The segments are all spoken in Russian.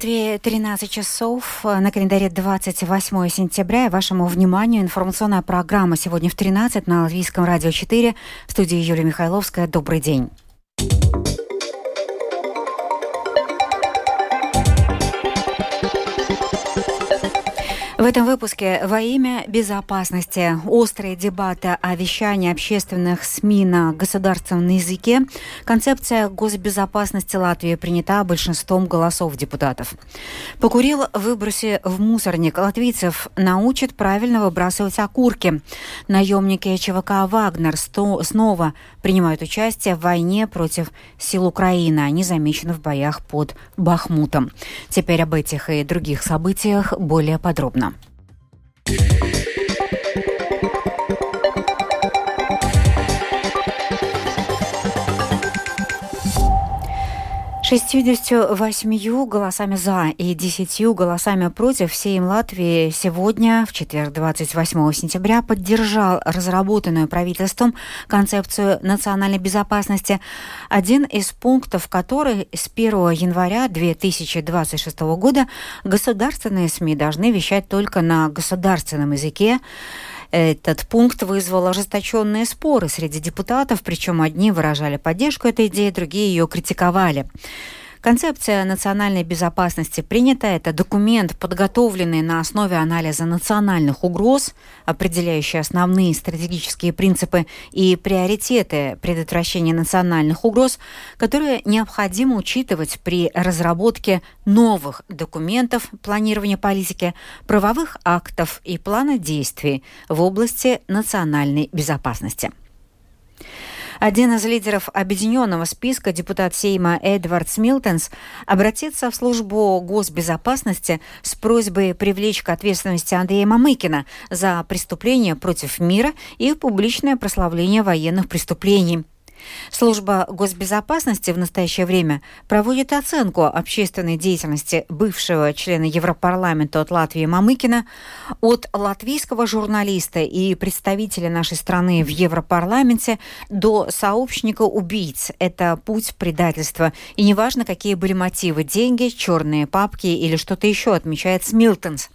Латвии 13 часов, на календаре 28 сентября. Вашему вниманию информационная программа сегодня в 13 на Латвийском радио 4. В студии Юлия Михайловская. Добрый день. В этом выпуске во имя безопасности острые дебаты о вещании общественных СМИ на государственном языке. Концепция госбезопасности Латвии принята большинством голосов депутатов. Покурил, выброси в мусорник. Латвийцев научат правильно выбрасывать окурки. Наемники ЧВК «Вагнер» снова принимают участие в войне против сил Украины. Они замечены в боях под Бахмутом. Теперь об этих и других событиях более подробно. yeah. 68 голосами «за» и 10 голосами «против» Сейм Латвии сегодня, в четверг, 28 сентября, поддержал разработанную правительством концепцию национальной безопасности, один из пунктов которой с 1 января 2026 года государственные СМИ должны вещать только на государственном языке, этот пункт вызвал ожесточенные споры среди депутатов, причем одни выражали поддержку этой идеи, другие ее критиковали. Концепция национальной безопасности принята. Это документ, подготовленный на основе анализа национальных угроз, определяющий основные стратегические принципы и приоритеты предотвращения национальных угроз, которые необходимо учитывать при разработке новых документов планирования политики, правовых актов и плана действий в области национальной безопасности. Один из лидеров объединенного списка, депутат Сейма Эдвард Смилтонс, обратится в службу госбезопасности с просьбой привлечь к ответственности Андрея Мамыкина за преступления против мира и публичное прославление военных преступлений. Служба госбезопасности в настоящее время проводит оценку общественной деятельности бывшего члена Европарламента от Латвии Мамыкина, от латвийского журналиста и представителя нашей страны в Европарламенте до сообщника убийц. Это путь предательства. И неважно, какие были мотивы – деньги, черные папки или что-то еще, отмечает Смилтонс.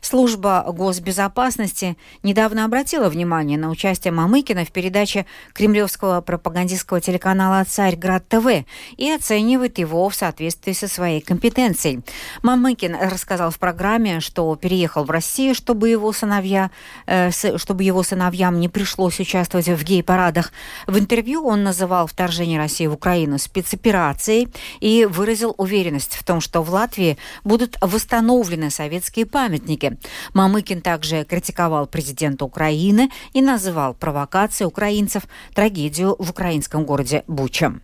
Служба госбезопасности недавно обратила внимание на участие Мамыкина в передаче кремлевского пропагандистского телеканала «Царьград ТВ» и оценивает его в соответствии со своей компетенцией. Мамыкин рассказал в программе, что переехал в Россию, чтобы его сыновья, э, чтобы его сыновьям не пришлось участвовать в гей-парадах. В интервью он называл вторжение России в Украину спецоперацией и выразил уверенность в том, что в Латвии будут восстановлены советские памятники, Минске. Мамыкин также критиковал президента Украины и называл провокацией украинцев трагедию в украинском городе Буча.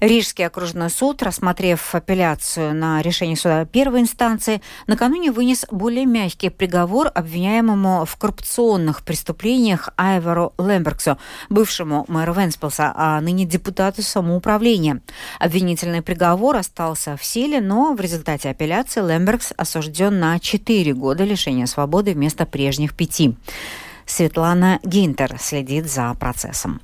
Рижский окружной суд, рассмотрев апелляцию на решение суда первой инстанции, накануне вынес более мягкий приговор обвиняемому в коррупционных преступлениях Айвару Лембергсу, бывшему мэру Венспилса, а ныне депутату самоуправления. Обвинительный приговор остался в силе, но в результате апелляции Лембергс осужден на 4 года лишения свободы вместо прежних пяти. Светлана Гинтер следит за процессом.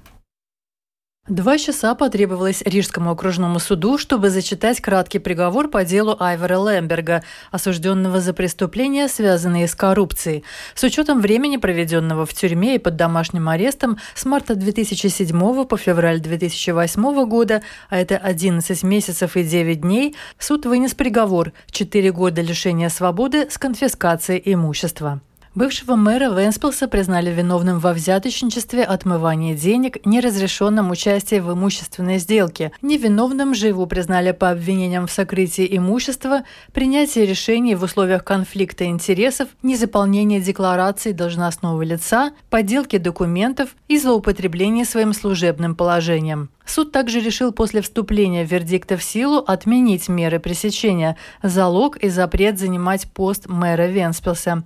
Два часа потребовалось Рижскому окружному суду, чтобы зачитать краткий приговор по делу Айвара Лемберга, осужденного за преступления, связанные с коррупцией. С учетом времени, проведенного в тюрьме и под домашним арестом с марта 2007 по февраль 2008 года, а это 11 месяцев и 9 дней, суд вынес приговор – 4 года лишения свободы с конфискацией имущества. Бывшего мэра Венспилса признали виновным во взяточничестве, отмывании денег, неразрешенном участии в имущественной сделке. Невиновным же его признали по обвинениям в сокрытии имущества, принятии решений в условиях конфликта интересов, незаполнении деклараций должностного лица, подделке документов и злоупотреблении своим служебным положением. Суд также решил после вступления вердикта в силу отменить меры пресечения, залог и запрет занимать пост мэра Венспилса.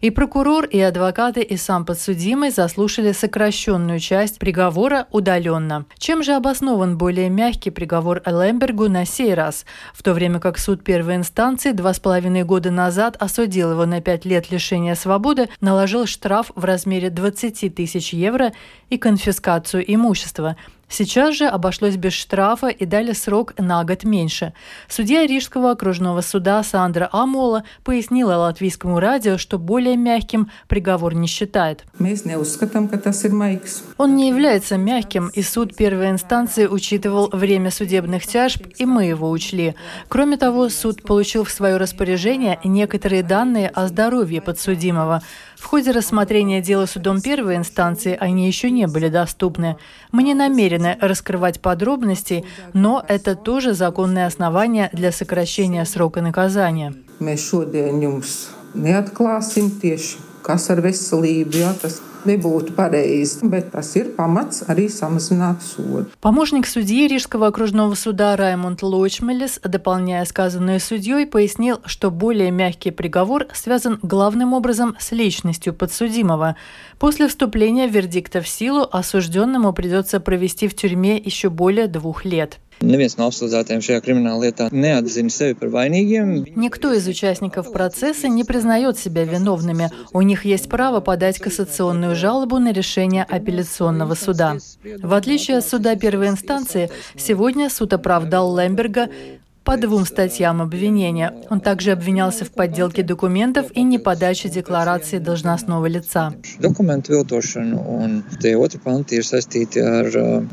И прокурор, и адвокаты, и сам подсудимый заслушали сокращенную часть приговора удаленно. Чем же обоснован более мягкий приговор Лембергу на сей раз, в то время как суд первой инстанции два с половиной года назад осудил его на пять лет лишения свободы, наложил штраф в размере 20 тысяч евро и конфискацию имущества – Сейчас же обошлось без штрафа и дали срок на год меньше. Судья Рижского окружного суда Сандра Амола пояснила латвийскому радио, что более мягким приговор не считает. Он не является мягким, и суд первой инстанции учитывал время судебных тяжб, и мы его учли. Кроме того, суд получил в свое распоряжение некоторые данные о здоровье подсудимого. В ходе рассмотрения дела судом первой инстанции они еще не были доступны. Мы не намерены раскрывать подробности, но это тоже законное основание для сокращения срока наказания. kas ar veselību, ja tas nebūtu pareizi, bet tas ir pamats arī samazināt соду. Помощник судьи Рижского окружного суда Раймонд Лочмелес, дополняя сказанное судьей, пояснил, что более мягкий приговор связан главным образом с личностью подсудимого. После вступления вердикта в силу осужденному придется провести в тюрьме еще более двух лет. Neviens no apsūdzētajiem šajā криминальной lietā неотзина sevi par vainīgiem. Никто из участников процесса не признает себя виновными. У них есть право подать кассационную жалобу на решение апелляционного суда. В отличие от суда первой инстанции, сегодня суд оправдал Лемберга по двум статьям обвинения. Он также обвинялся в подделке документов и неподаче декларации должностного лица. Документы viltošanu un tie otri panti ir saistīti ar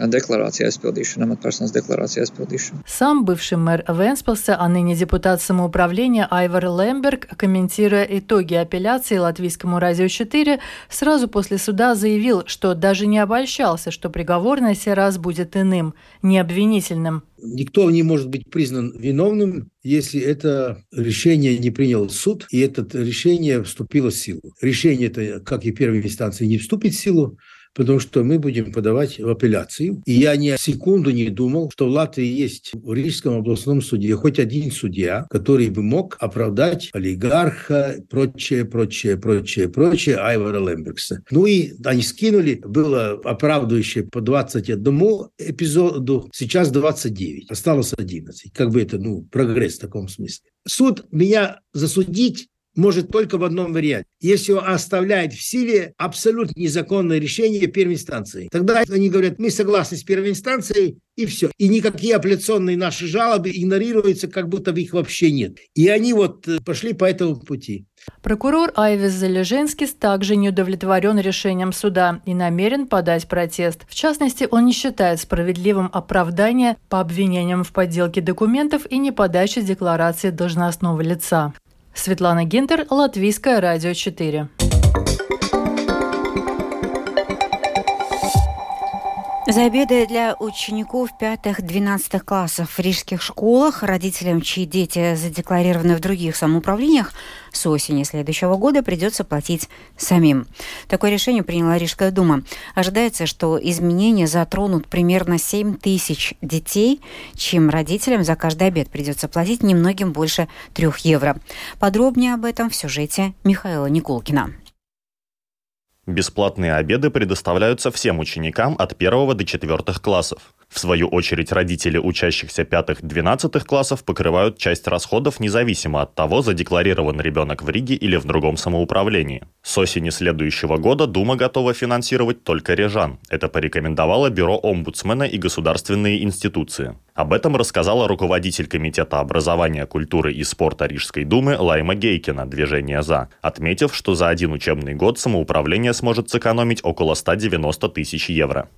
deklarāciju aizpildīšanu, amatpersonas deklarāciju aizpildīšanu. Сам бывший мэр Венспилса, а ныне депутат самоуправления Айвар Лемберг, комментируя итоги апелляции Латвийскому радио 4, сразу после суда заявил, что даже не обольщался, что приговор на сей раз будет иным, не обвинительным. Никто не может быть признан виновным, если это решение не принял суд, и это решение вступило в силу. Решение это, как и первой инстанции, не вступит в силу, потому что мы будем подавать в апелляцию. И я ни секунду не думал, что в Латвии есть в Рижском областном суде хоть один судья, который бы мог оправдать олигарха, прочее, прочее, прочее, прочее Айвара Лембергса. Ну и они скинули, было оправдывающее по 21 эпизоду, сейчас 29, осталось 11. Как бы это, ну, прогресс в таком смысле. Суд меня засудить может только в одном варианте. Если оставляет в силе абсолютно незаконное решение первой инстанции. Тогда они говорят, мы согласны с первой инстанцией, и все. И никакие апелляционные наши жалобы игнорируются, как будто их вообще нет. И они вот э, пошли по этому пути. Прокурор Айвис Залеженскис также не удовлетворен решением суда и намерен подать протест. В частности, он не считает справедливым оправдание по обвинениям в подделке документов и неподаче декларации должностного лица. Светлана Гинтер, Латвийское радио 4. За обеды для учеников пятых-двенадцатых классов в рижских школах, родителям, чьи дети задекларированы в других самоуправлениях, с осени следующего года придется платить самим. Такое решение приняла Рижская дума. Ожидается, что изменения затронут примерно 7 тысяч детей, чьим родителям за каждый обед придется платить немногим больше 3 евро. Подробнее об этом в сюжете Михаила Никулкина. Бесплатные обеды предоставляются всем ученикам от 1 до 4 классов. В свою очередь, родители учащихся 5-12 классов покрывают часть расходов независимо от того, задекларирован ребенок в Риге или в другом самоуправлении. С осени следующего года Дума готова финансировать только режан. Это порекомендовало Бюро омбудсмена и государственные институции. Об этом рассказала руководитель Комитета образования, культуры и спорта Рижской думы Лайма Гейкина «Движение за», отметив, что за один учебный год самоуправление сможет сэкономить около 190 тысяч евро.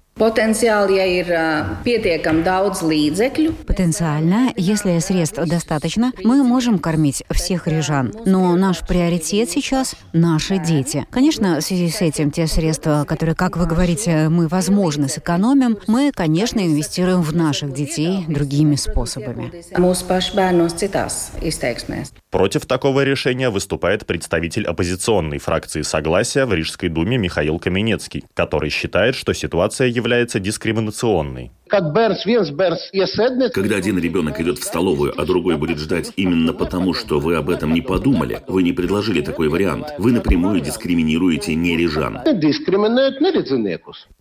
Потенциально, если средств достаточно, мы можем кормить всех рижан. Но наш приоритет сейчас – наши дети. Конечно, в связи с этим те средства, которые, как вы говорите, мы, возможно, сэкономим, мы, конечно, инвестируем в наших детей другими способами. Против такого решения выступает представитель оппозиционной фракции «Согласия» в Рижской думе Михаил Каменецкий, который считает, что ситуация является дискриминационной. Когда один ребенок идет в столовую, а другой будет ждать именно потому, что вы об этом не подумали, вы не предложили такой вариант, вы напрямую дискриминируете нережан.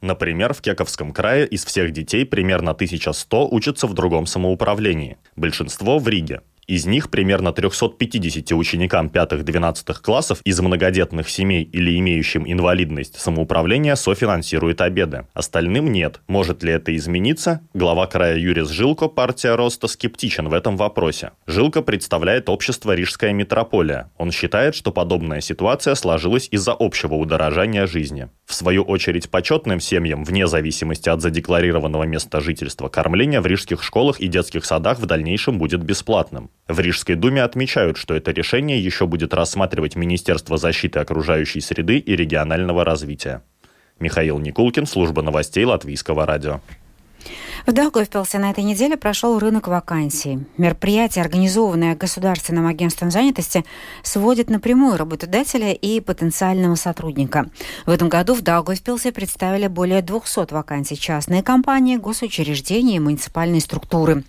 Например, в Кековском крае из всех детей примерно 1100 учатся в другом самоуправлении. Большинство в Риге. Из них примерно 350 ученикам 5-12 классов из многодетных семей или имеющим инвалидность самоуправление софинансирует обеды. Остальным нет. Может ли это измениться? Глава края Юрис Жилко, партия Роста, скептичен в этом вопросе. Жилко представляет общество Рижская метрополия. Он считает, что подобная ситуация сложилась из-за общего удорожания жизни. В свою очередь, почетным семьям, вне зависимости от задекларированного места жительства, кормление в рижских школах и детских садах в дальнейшем будет бесплатным. В Рижской думе отмечают, что это решение еще будет рассматривать Министерство защиты окружающей среды и регионального развития. Михаил Никулкин, служба новостей Латвийского радио. В Даугавпилсе на этой неделе прошел рынок вакансий. Мероприятие, организованное Государственным агентством занятости, сводит напрямую работодателя и потенциального сотрудника. В этом году в Даугавпилсе представили более 200 вакансий частные компании, госучреждения и муниципальные структуры.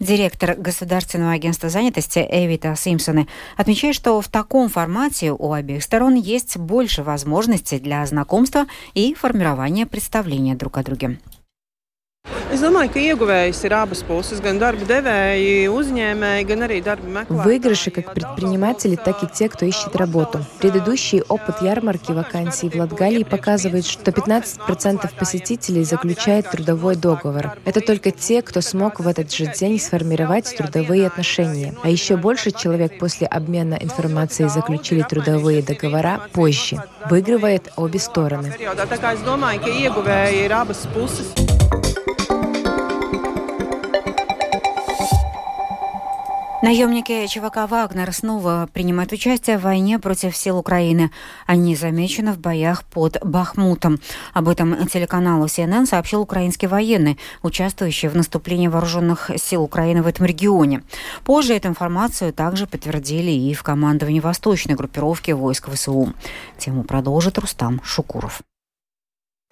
Директор Государственного агентства занятости Эвита Симпсоны отмечает, что в таком формате у обеих сторон есть больше возможностей для знакомства и формирования представления друг о друге. Es domāju, ka ieguvējis ir abas puses, gan darba devēji, uzņēmēji, gan arī darba meklētāji. Выигрыши как предприниматели, так и те, кто ищет работу. Предыдущий опыт ярмарки вакансий в Латгалии показывает, что 15% посетителей заключает трудовой договор. Это только те, кто смог в этот же день сформировать трудовые отношения. А еще больше человек после обмена информацией заключили трудовые договора позже. Выигрывает обе стороны. Наемники ЧВК «Вагнер» снова принимают участие в войне против сил Украины. Они замечены в боях под Бахмутом. Об этом телеканалу CNN сообщил украинский военный, участвующий в наступлении вооруженных сил Украины в этом регионе. Позже эту информацию также подтвердили и в командовании восточной группировки войск ВСУ. Тему продолжит Рустам Шукуров.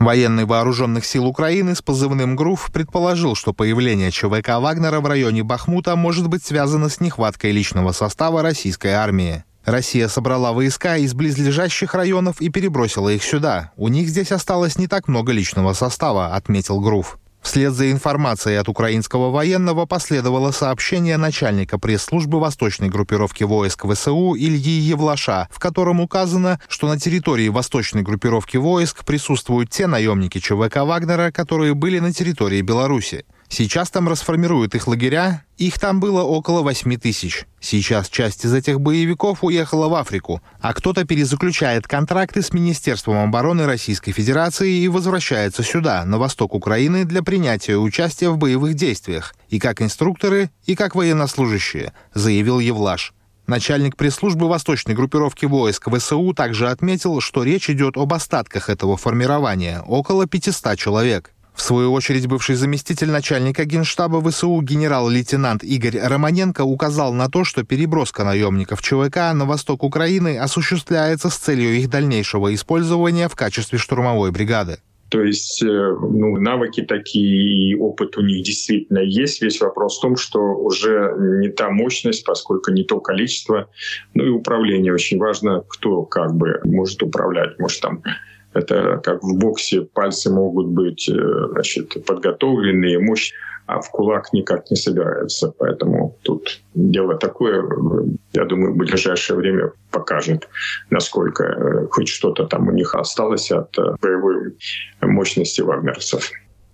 Военный вооруженных сил Украины с позывным ГРУФ предположил, что появление ЧВК «Вагнера» в районе Бахмута может быть связано с нехваткой личного состава российской армии. Россия собрала войска из близлежащих районов и перебросила их сюда. У них здесь осталось не так много личного состава, отметил ГРУФ. Вслед за информацией от украинского военного последовало сообщение начальника пресс-службы восточной группировки войск ВСУ Ильи Евлаша, в котором указано, что на территории восточной группировки войск присутствуют те наемники ЧВК Вагнера, которые были на территории Беларуси. Сейчас там расформируют их лагеря, их там было около 8 тысяч. Сейчас часть из этих боевиков уехала в Африку, а кто-то перезаключает контракты с Министерством обороны Российской Федерации и возвращается сюда, на восток Украины, для принятия участия в боевых действиях, и как инструкторы, и как военнослужащие, заявил Евлаш. Начальник пресс-службы восточной группировки войск ВСУ также отметил, что речь идет об остатках этого формирования, около 500 человек. В свою очередь, бывший заместитель начальника генштаба ВСУ генерал-лейтенант Игорь Романенко указал на то, что переброска наемников ЧВК на восток Украины осуществляется с целью их дальнейшего использования в качестве штурмовой бригады. То есть э, ну, навыки такие, и опыт у них действительно есть. Весь вопрос в том, что уже не та мощность, поскольку не то количество. Ну и управление очень важно, кто как бы может управлять. Может там это как в боксе пальцы могут быть э, значит, подготовленные, мощь, а в кулак никак не собираются. Поэтому тут дело такое, я думаю, в ближайшее время покажет, насколько э, хоть что-то там у них осталось от э, боевой мощности вагнерцев.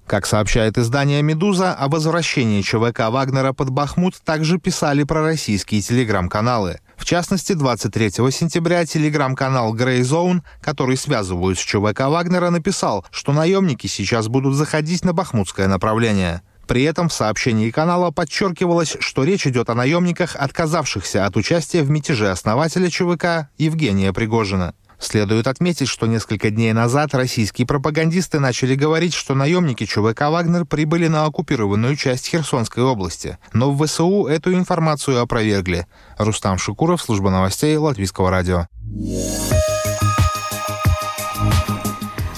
Как сообщает издание «Медуза», о возвращении ЧВК Вагнера под Бахмут также писали про российские телеграм-каналы. В частности, 23 сентября телеграм-канал Grey Zone, который связывают с ЧВК Вагнера, написал, что наемники сейчас будут заходить на бахмутское направление. При этом в сообщении канала подчеркивалось, что речь идет о наемниках, отказавшихся от участия в мятеже основателя ЧВК Евгения Пригожина. Следует отметить, что несколько дней назад российские пропагандисты начали говорить, что наемники ЧВК «Вагнер» прибыли на оккупированную часть Херсонской области. Но в ВСУ эту информацию опровергли. Рустам Шукуров, служба новостей Латвийского радио.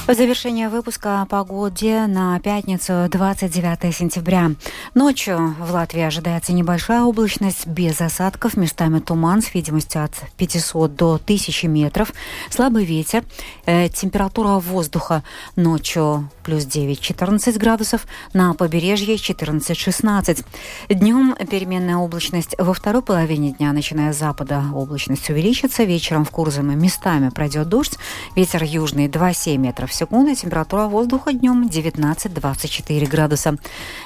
В завершение выпуска о погоде на пятницу 29 сентября. Ночью в Латвии ожидается небольшая облачность без осадков, местами туман с видимостью от 500 до 1000 метров, слабый ветер, э, температура воздуха ночью плюс 9-14 градусов, на побережье 14-16. Днем переменная облачность во второй половине дня, начиная с запада, облачность увеличится, вечером в Курзаме местами пройдет дождь, ветер южный 2,7 метров в секунду, температура воздуха днем 19-24 градуса.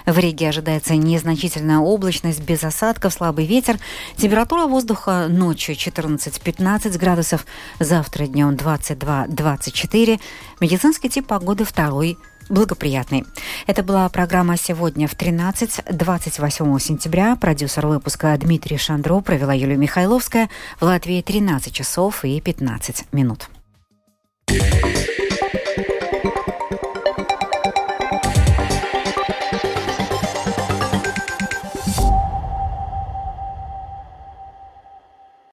В Риге ожидается незначительная облачность без осадков, слабый ветер. Температура воздуха ночью 14-15 градусов, завтра днем 22-24. Медицинский тип погоды второй благоприятный. Это была программа «Сегодня в 13, 28 сентября». Продюсер выпуска Дмитрий Шандро провела Юлия Михайловская. В Латвии 13 часов и 15 минут. Yeah.